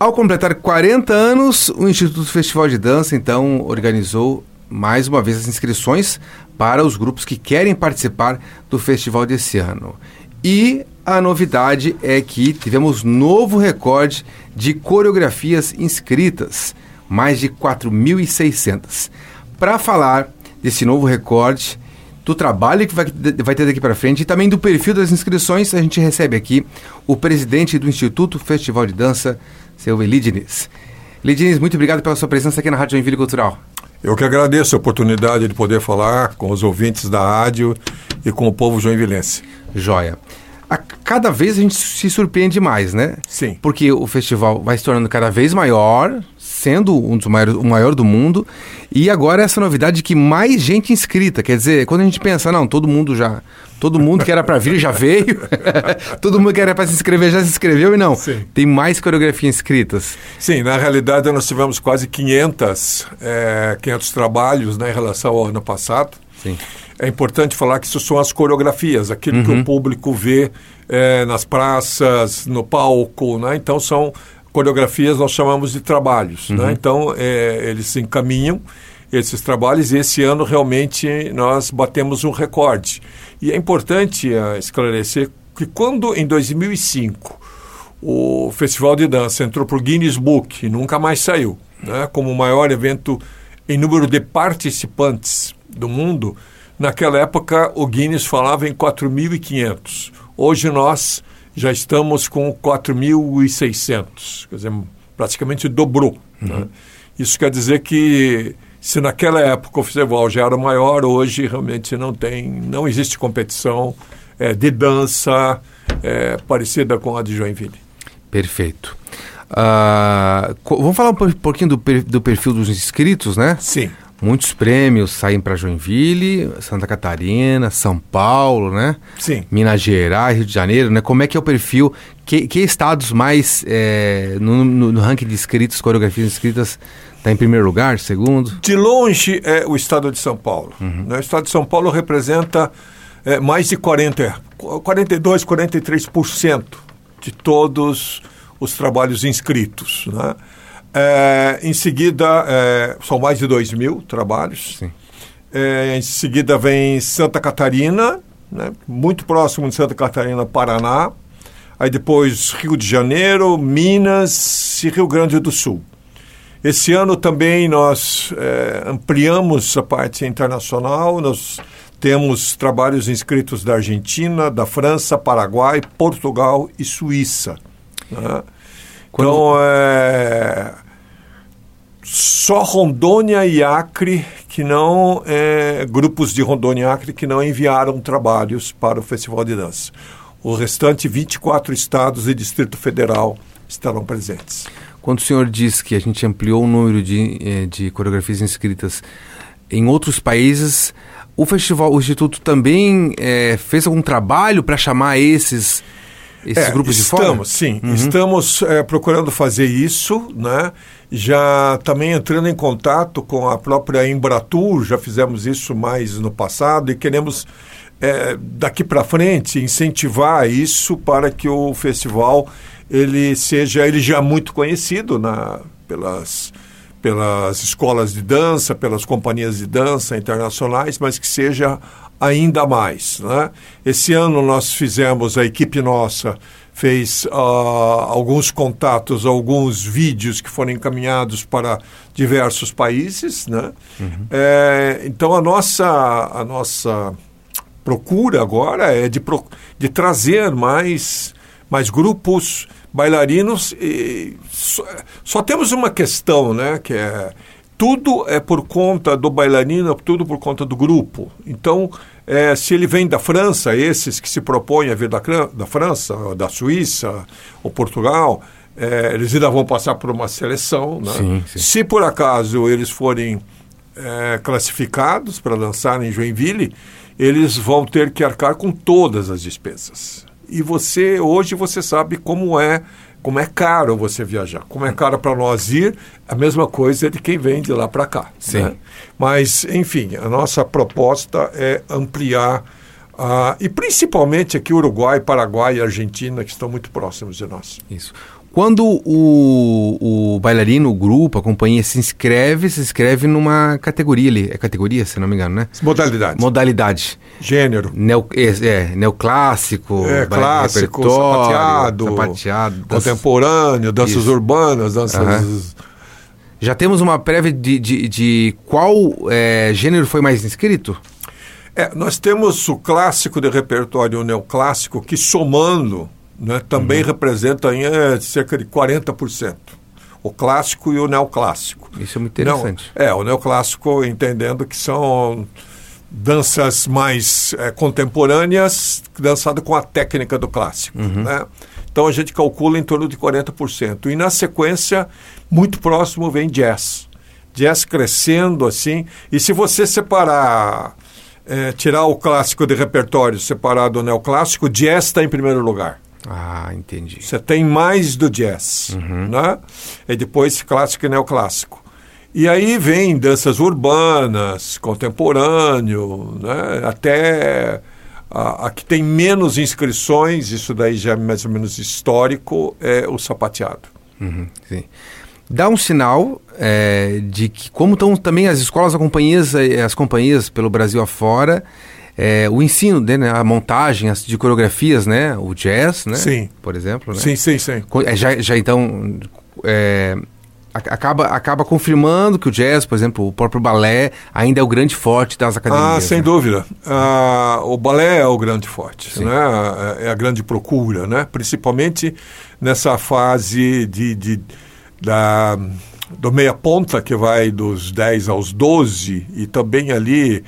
Ao completar 40 anos, o Instituto Festival de Dança, então, organizou mais uma vez as inscrições para os grupos que querem participar do festival desse ano. E a novidade é que tivemos novo recorde de coreografias inscritas, mais de 4.600. Para falar desse novo recorde, do trabalho que vai, vai ter daqui para frente e também do perfil das inscrições, a gente recebe aqui o presidente do Instituto Festival de Dança, seu Elidines. Elidines, muito obrigado pela sua presença aqui na Rádio Joinville Cultural. Eu que agradeço a oportunidade de poder falar com os ouvintes da rádio e com o povo joinvilense. Joia. A cada vez a gente se surpreende mais, né? Sim. Porque o festival vai se tornando cada vez maior, sendo um dos maiores, o maior do mundo, e agora essa novidade de que mais gente inscrita, quer dizer, quando a gente pensa, não, todo mundo já, todo mundo que era para vir já veio, todo mundo que era para se inscrever já se inscreveu e não, Sim. tem mais coreografias inscritas. Sim, na realidade nós tivemos quase 500, é, 500 trabalhos né, em relação ao ano passado. Sim. É importante falar que isso são as coreografias, aquilo uhum. que o uhum. público vê é, nas praças, no palco, né? Então são coreografias nós chamamos de trabalhos, né? uhum. né? Então é, eles se encaminham esses trabalhos e esse ano realmente nós batemos um recorde. E é importante uh, esclarecer que quando em 2005 o Festival de Dança entrou para o Guinness Book e nunca mais saiu, né? Como o maior evento em número de participantes do mundo, Naquela época, o Guinness falava em 4.500. Hoje nós já estamos com 4.600. Quer dizer, praticamente dobrou. Né? Uhum. Né? Isso quer dizer que se naquela época o festival já era maior, hoje realmente não tem, não existe competição é, de dança é, parecida com a de Joinville. Perfeito. Uh, vamos falar um pouquinho do, do perfil dos inscritos, né? Sim. Muitos prêmios saem para Joinville, Santa Catarina, São Paulo, né? Sim. Minas Gerais, Rio de Janeiro, né? Como é que é o perfil? Que, que estados mais é, no, no, no, ranking de inscritos, coreografias inscritas, está em primeiro lugar, segundo? De longe é o estado de São Paulo. Uhum. Né? O estado de São Paulo representa é, mais de 40, 42, 43% de todos os trabalhos inscritos, né? É, em seguida, é, são mais de 2 mil trabalhos. É, em seguida vem Santa Catarina, né, muito próximo de Santa Catarina, Paraná. Aí depois Rio de Janeiro, Minas e Rio Grande do Sul. Esse ano também nós é, ampliamos a parte internacional, nós temos trabalhos inscritos da Argentina, da França, Paraguai, Portugal e Suíça. Né? Quando... Então, é, só Rondônia e Acre que não é, grupos de Rondônia e Acre que não enviaram trabalhos para o Festival de Dança. O restante 24 estados e Distrito Federal estarão presentes. Quando o senhor diz que a gente ampliou o número de, eh, de coreografias inscritas em outros países, o festival, o instituto também é, fez algum trabalho para chamar esses esses é, grupos de fora? Estamos, sim. Uhum. Estamos é, procurando fazer isso, né? Já também entrando em contato com a própria Embratur, já fizemos isso mais no passado e queremos é, daqui para frente incentivar isso para que o festival ele seja ele já muito conhecido na, pelas pelas escolas de dança, pelas companhias de dança internacionais, mas que seja ainda mais. Né? Esse ano nós fizemos, a equipe nossa fez uh, alguns contatos, alguns vídeos que foram encaminhados para diversos países. Né? Uhum. É, então a nossa, a nossa procura agora é de, de trazer mais, mais grupos bailarinos. E só, só temos uma questão, né, que é tudo é por conta do bailarino, tudo por conta do grupo. Então, é, se ele vem da França, esses que se propõem a vir da, da França, da Suíça ou Portugal, é, eles ainda vão passar por uma seleção. Né? Sim, sim. Se por acaso eles forem é, classificados para dançar em Joinville, eles vão ter que arcar com todas as despesas. E você, hoje, você sabe como é como é caro você viajar, como é caro para nós ir, a mesma coisa de quem vem de lá para cá. Sim. Né? Mas, enfim, a nossa proposta é ampliar, uh, e principalmente aqui Uruguai, Paraguai e Argentina, que estão muito próximos de nós. Isso. Quando o, o bailarino, o grupo, a companhia se inscreve, se inscreve numa categoria ali. É categoria, se não me engano, né? Modalidade. Modalidade. Gênero. Neo, é, é, neoclássico, É, clássico, repertório, sapateado, sapateado, Contemporâneo, danças Isso. urbanas, danças. Já temos uma prévia de, de, de qual é, gênero foi mais inscrito? É, nós temos o clássico de repertório o neoclássico que, somando, né, Uhum. também representa em, é, cerca de 40%. O clássico e o neoclássico. Isso é muito interessante. Não, é, o neoclássico entendendo que são danças mais é, contemporâneas dançado com a técnica do clássico. Uhum. Né? Então a gente calcula em torno de 40%. E na sequência, muito próximo vem jazz. Jazz crescendo assim. E se você separar, é, tirar o clássico de repertório, separar do neoclássico, jazz está em primeiro lugar. Ah, entendi. Você tem mais do jazz, né? E depois clássico e neoclássico. E aí vem danças urbanas, contemporâneo, né? até a, a que tem menos inscrições, isso daí já é mais ou menos histórico, é o sapateado. Uhum, sim. Dá um sinal é, de que como estão também as escolas, as companhias, eh, as companhias pelo Brasil afora, é, o ensino, né, a montagem as, de coreografias, né, o jazz, né, Sim. por exemplo, né? Sim, sim, sim. É, já, já então é, acaba, acaba confirmando que o jazz, por exemplo, o próprio balé ainda é o grande forte das academias. Ah, sem né? dúvida. Ah, o balé é o grande forte, Sim. né? É a grande procura, né? Principalmente nessa fase de, de- da, do meia ponta, que vai dos 10 aos 12, e também ali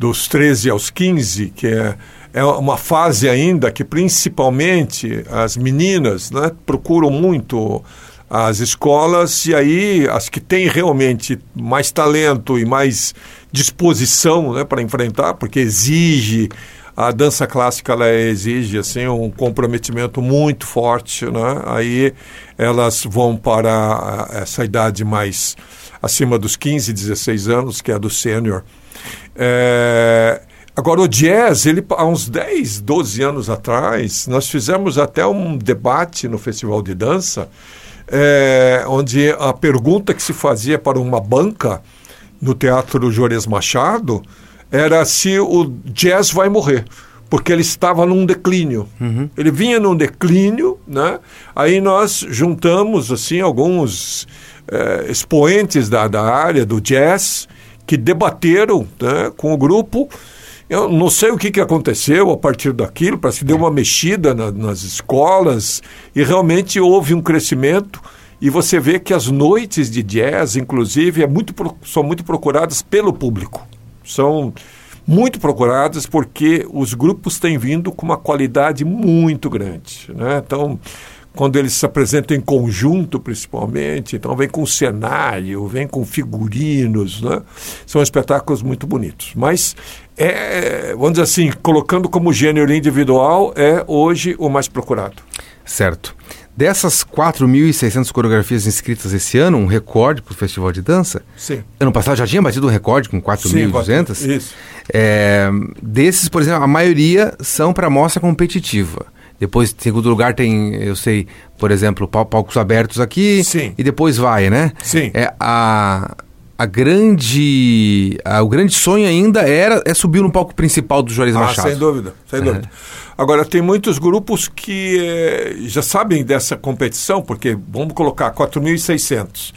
dos 13 aos 15, que é, é uma fase ainda que principalmente as meninas né, procuram muito as escolas e aí as que têm realmente mais talento e mais disposição né, para enfrentar, porque exige a dança clássica ela exige assim um comprometimento muito forte, né? Aí elas vão para essa idade mais acima dos 15, 16 anos, que é a do sênior. É, Agora, o jazz, ele, há uns 10, 12 anos atrás, nós fizemos até um debate no Festival de Dança, é, onde a pergunta que se fazia para uma banca no Teatro Juarez Machado era se o jazz vai morrer, porque ele estava num declínio. Ele vinha num declínio, né? Aí nós juntamos assim alguns eh, expoentes da, da área do jazz que debateram né, com o grupo. Eu não sei o que, que aconteceu a partir daquilo, parece que deu uma mexida na- nas escolas e realmente houve um crescimento. E você vê que as noites de jazz, inclusive, é muito, são muito procuradas pelo público. São muito procuradas porque os grupos têm vindo com uma qualidade muito grande. Né? Então, quando eles se apresentam em conjunto, principalmente, então vem com cenário, vem com figurinos, né? são espetáculos muito bonitos. Mas, é, vamos dizer assim, colocando como gênero individual, é hoje o mais procurado. Certo. Dessas 4.600 coreografias inscritas esse ano, um recorde para o Festival de Dança. Sim. Ano passado já tinha batido um recorde com 4.200. Isso. É, desses, por exemplo, a maioria são para mostra competitiva. Depois, em segundo lugar, tem, eu sei, por exemplo, pal- palcos abertos aqui. Sim. E depois vai, né? Sim. É, a, a grande. a- o grande sonho ainda era é subir no palco principal do Juarez Ah, Machado. sem dúvida, sem dúvida. Agora, tem muitos grupos que eh, já sabem dessa competição, porque vamos colocar 4.600.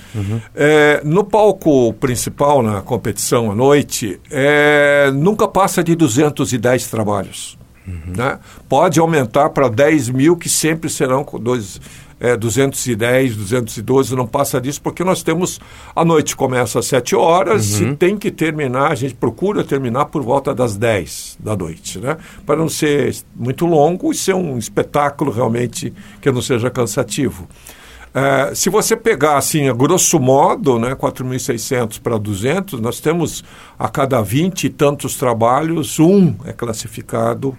Eh, no palco principal, na competição à noite, eh, nunca passa de 210 trabalhos. Né? Pode aumentar para 10 mil, que sempre serão dois, é, 210, 212, não passa disso, porque nós temos. A noite começa às 7 horas e tem que terminar, a gente procura terminar por volta das 10 da noite, né? Para não ser muito longo e ser um espetáculo realmente que não seja cansativo. É, se você pegar assim, a grosso modo, né, 4.600 para 200, nós temos a cada 20 e tantos trabalhos, um é classificado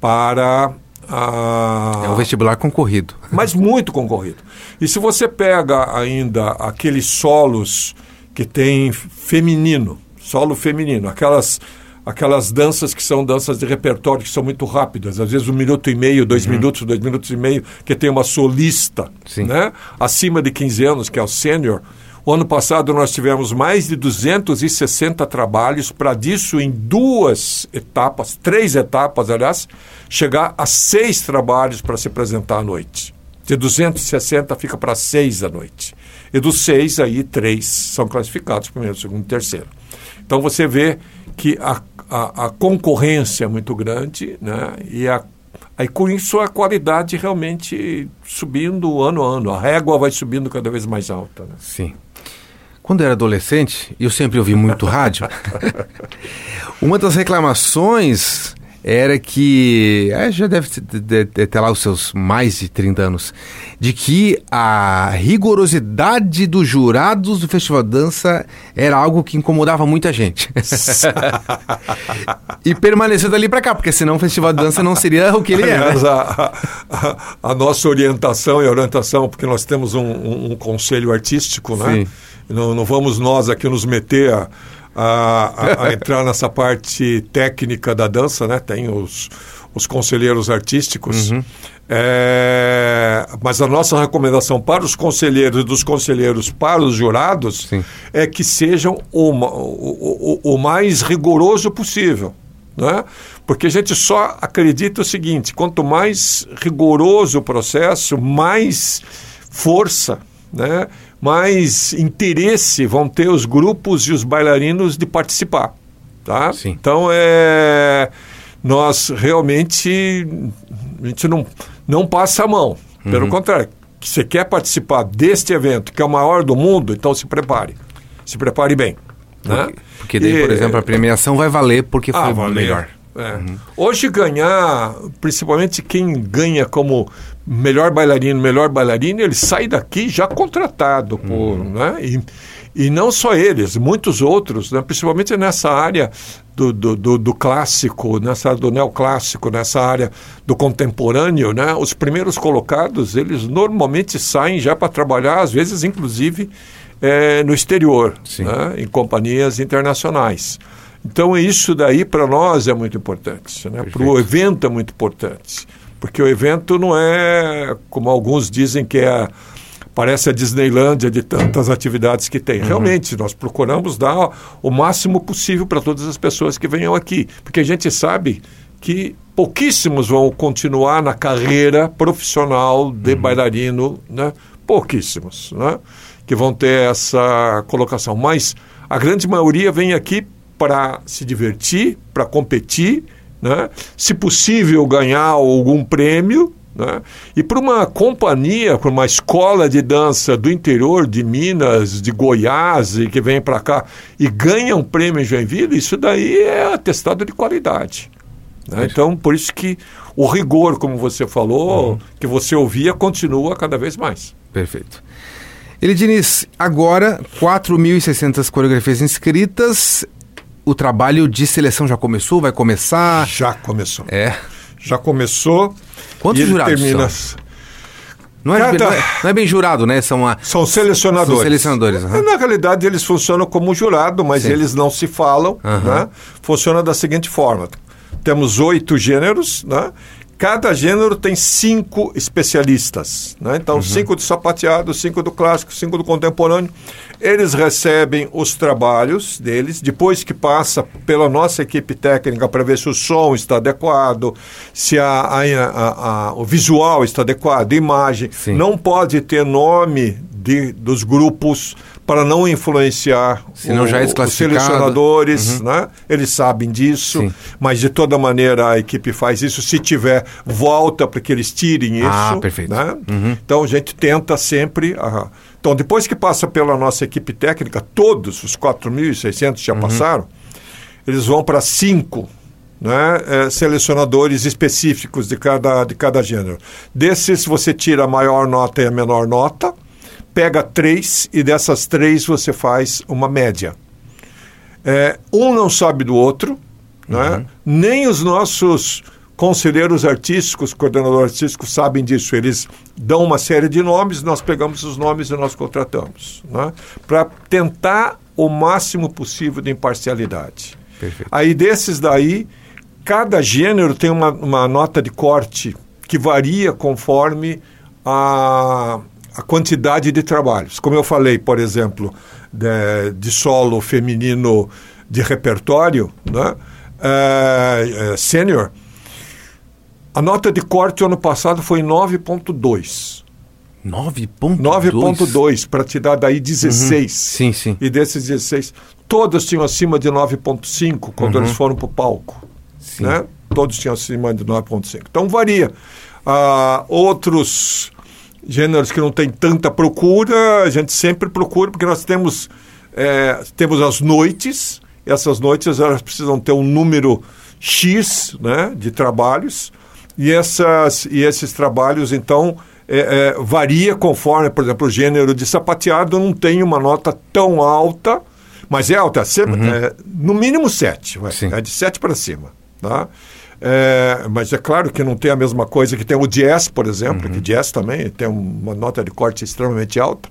para a. É um vestibular concorrido. Mas muito concorrido. E se você pega ainda aqueles solos que tem feminino, solo feminino, aquelas aquelas danças que são danças de repertório que são muito rápidas, às vezes um minuto e meio, dois uhum. minutos, dois minutos e meio, que tem uma solista, Sim. né? Acima de 15 anos, que é o sênior. O ano passado nós tivemos mais de 260 trabalhos para disso em duas etapas, três etapas, aliás, chegar a seis trabalhos para se apresentar à noite. De 260 fica para seis à noite. E dos seis, aí, três são classificados, primeiro, segundo e terceiro. Então você vê que a, a, a concorrência é muito grande, né? E a Aí com isso a qualidade realmente subindo ano a ano, a régua vai subindo cada vez mais alta. Né? Sim. Quando eu era adolescente, eu sempre ouvi muito rádio. Uma das reclamações era que, é, já deve ter lá os seus mais de 30 anos, de que a rigorosidade dos jurados do Festival de Dança era algo que incomodava muita gente. e permaneceu dali para cá, porque senão o Festival de Dança não seria o que ele é. Aliás, né? a, a, a, nossa orientação e orientação, porque nós temos um, um, um conselho artístico, né? Sim. Não, não vamos nós aqui nos meter a a, a, a entrar nessa parte técnica da dança, né? Tem os, os conselheiros artísticos. Uhum. É, mas a nossa recomendação para os conselheiros e dos conselheiros para os jurados Sim. é que sejam o, o, o, o mais rigoroso possível. Né? Porque a gente só acredita o seguinte: quanto mais rigoroso o processo, mais força né, mais interesse vão ter os grupos e os bailarinos de participar. Tá? Sim. Então, é, nós realmente a gente não, não passa a mão. Pelo uhum. contrário, que você quer participar deste evento, que é o maior do mundo, então se prepare. Se prepare bem. Né? Porque, porque daí, e, por exemplo, a premiação vai valer porque ah, foi valer. melhor. É. Uhum. Hoje ganhar, principalmente quem ganha como melhor bailarino, melhor bailarina, ele sai daqui já contratado por, uhum. né? E, e não só eles, muitos outros, né? principalmente nessa área do, do, do, do, clássico, nessa área do neoclássico, nessa área do contemporâneo, né? os primeiros colocados, eles normalmente saem já para trabalhar, às vezes, inclusive, é, no exterior, né? em companhias internacionais. Então, isso daí para nós é muito importante, né? para o evento é muito importante. Porque o evento não é, como alguns dizem, que é parece a Disneylândia de tantas atividades que tem. Uhum. Realmente, nós procuramos dar o máximo possível para todas as pessoas que venham aqui, porque a gente sabe que pouquíssimos vão continuar na carreira profissional de uhum. bailarino, né? Pouquíssimos, né? Que vão ter essa colocação. Mas a grande maioria vem aqui para se divertir, para competir, né? se possível ganhar algum prêmio. Né? E para uma companhia, para uma escola de dança do interior de Minas, de Goiás, e que vem para cá e ganha um prêmio em Joinville, isso daí é atestado de qualidade. Né? Então, por isso que o rigor, como você falou, uhum. que você ouvia, continua cada vez mais. Perfeito. Ele Diniz, agora 4.600 coreografias inscritas o trabalho de seleção já começou? Vai começar? Já começou. É. Já começou. Quantos jurados termina... são? Não é, Cada... não, é, não é, bem jurado, né? São, a... são selecionadores. São selecionadores. Uhum. Na realidade, eles funcionam como jurado, mas Sim. eles não se falam. Uhum. Né? Funciona da seguinte forma: temos oito gêneros, né? Cada gênero tem cinco especialistas. Né? Então, uhum. cinco do sapateado, cinco do clássico, cinco do contemporâneo. Eles recebem os trabalhos deles, depois que passa pela nossa equipe técnica para ver se o som está adequado, se a, a, a, o visual está adequado, a imagem. Sim. Não pode ter nome de, dos grupos para não influenciar o, já é os selecionadores, uhum. né? Eles sabem disso, Sim. mas de toda maneira a equipe faz isso. Se tiver, volta para que eles tirem ah, isso. Ah, perfeito. Né? Uhum. Então a gente tenta sempre. Uh, então, depois que passa pela nossa equipe técnica, todos os 4.600 já uhum. passaram, eles vão para cinco né, é, selecionadores específicos de cada, de cada gênero. Desses, você tira a maior nota e a menor nota pega três e dessas três você faz uma média. É, um não sabe do outro, né? Uhum. nem os nossos conselheiros artísticos, coordenadores artísticos sabem disso. Eles dão uma série de nomes, nós pegamos os nomes e nós contratamos, né? para tentar o máximo possível de imparcialidade. Perfeito. Aí desses daí, cada gênero tem uma, uma nota de corte que varia conforme a, a quantidade de trabalhos. Como eu falei, por exemplo, de, de solo feminino de repertório, né? É, sênior, a nota de corte ano passado foi 9,2. 9,2? 9,2, para te dar daí 16. Uhum. Sim, sim. E desses 16, todas tinham acima de 9,5 quando Uhum. eles foram para o palco. Sim. Né? Todos tinham acima de 9,5. Então varia. Ah, outros gêneros que não tem tanta procura, a gente sempre procura, porque nós temos, é, temos as noites, essas noites elas precisam ter um número X né, de trabalhos, e, essas, e esses trabalhos, então, é, é, varia conforme, por exemplo, o gênero de sapateado não tem uma nota tão alta, mas é alta, se- é, no mínimo 7, vai, Sim. é de 7 para cima. Tá? É, mas é claro que não tem a mesma coisa que tem o jazz, por exemplo, que jazz também tem uma nota de corte extremamente alta.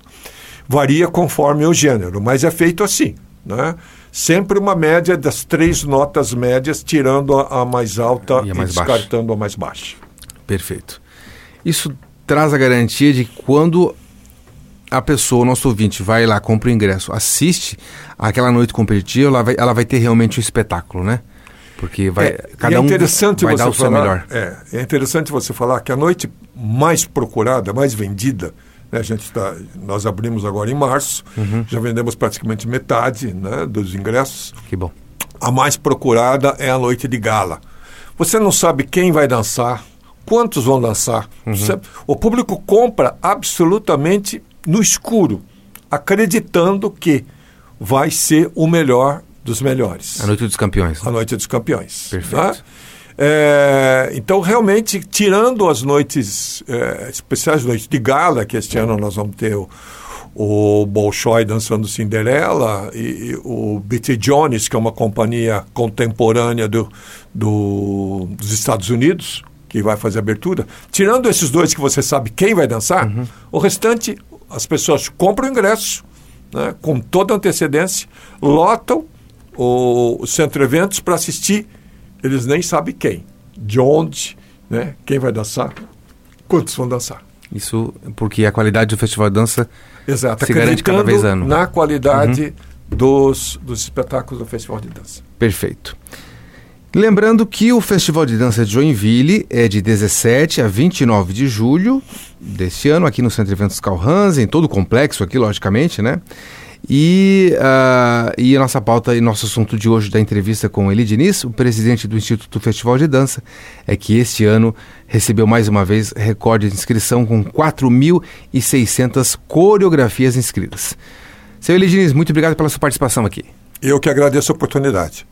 Varia conforme o gênero, mas é feito assim. Né? Sempre uma média das três notas médias, tirando a, a mais alta E e, a mais baixa. descartando a mais baixa. Perfeito. Isso traz a garantia de que quando a pessoa, o nosso ouvinte, vai lá, compra o ingresso, assiste aquela noite competitiva, ela vai, ela vai ter realmente um espetáculo, né? Porque vai, É, cada é um interessante vai você dar o seu falar, melhor. É, é interessante você falar que a noite mais procurada, mais vendida, né, a gente tá, nós abrimos agora em março, Uhum. já vendemos praticamente metade né, dos ingressos. Que bom. A mais procurada é a noite de gala. Você não sabe quem vai dançar, quantos vão dançar. Uhum. Você- o público compra absolutamente no escuro, acreditando que vai ser o melhor dos melhores. A noite dos campeões. né? A Noite dos Campeões. Perfeito. tá? É, então, realmente, tirando as noites é, especiais, noite de gala, que este ano nós vamos ter o, o Bolshoi dançando Cinderela e, e o B.T. Jones, que é uma companhia contemporânea do, do- dos Estados Unidos, que vai fazer abertura. Tirando esses dois que você sabe quem vai dançar, o restante, as pessoas compram o ingresso né, com toda antecedência, lotam o, centro de eventos para assistir. Eles nem sabem quem, de onde, né, quem vai dançar, quantos vão dançar. Isso porque a qualidade do Festival de Dança Exato, Se garante cada vez ano. na qualidade dos, dos espetáculos do Festival de Dança. Perfeito. Lembrando que o Festival de Dança de Joinville é de 17 a 29 de julho deste ano, aqui no Centro de Eventos Carl Hansen, todo o complexo aqui, logicamente, né? E, ah, e a nossa pauta e nosso assunto de hoje da entrevista com Eli Diniz, o presidente do Instituto Festival de Dança, é que este ano recebeu mais uma vez recorde de inscrição com 4.600 coreografias inscritas. Seu Eli Diniz, muito obrigado pela sua participação aqui. Eu que agradeço a oportunidade.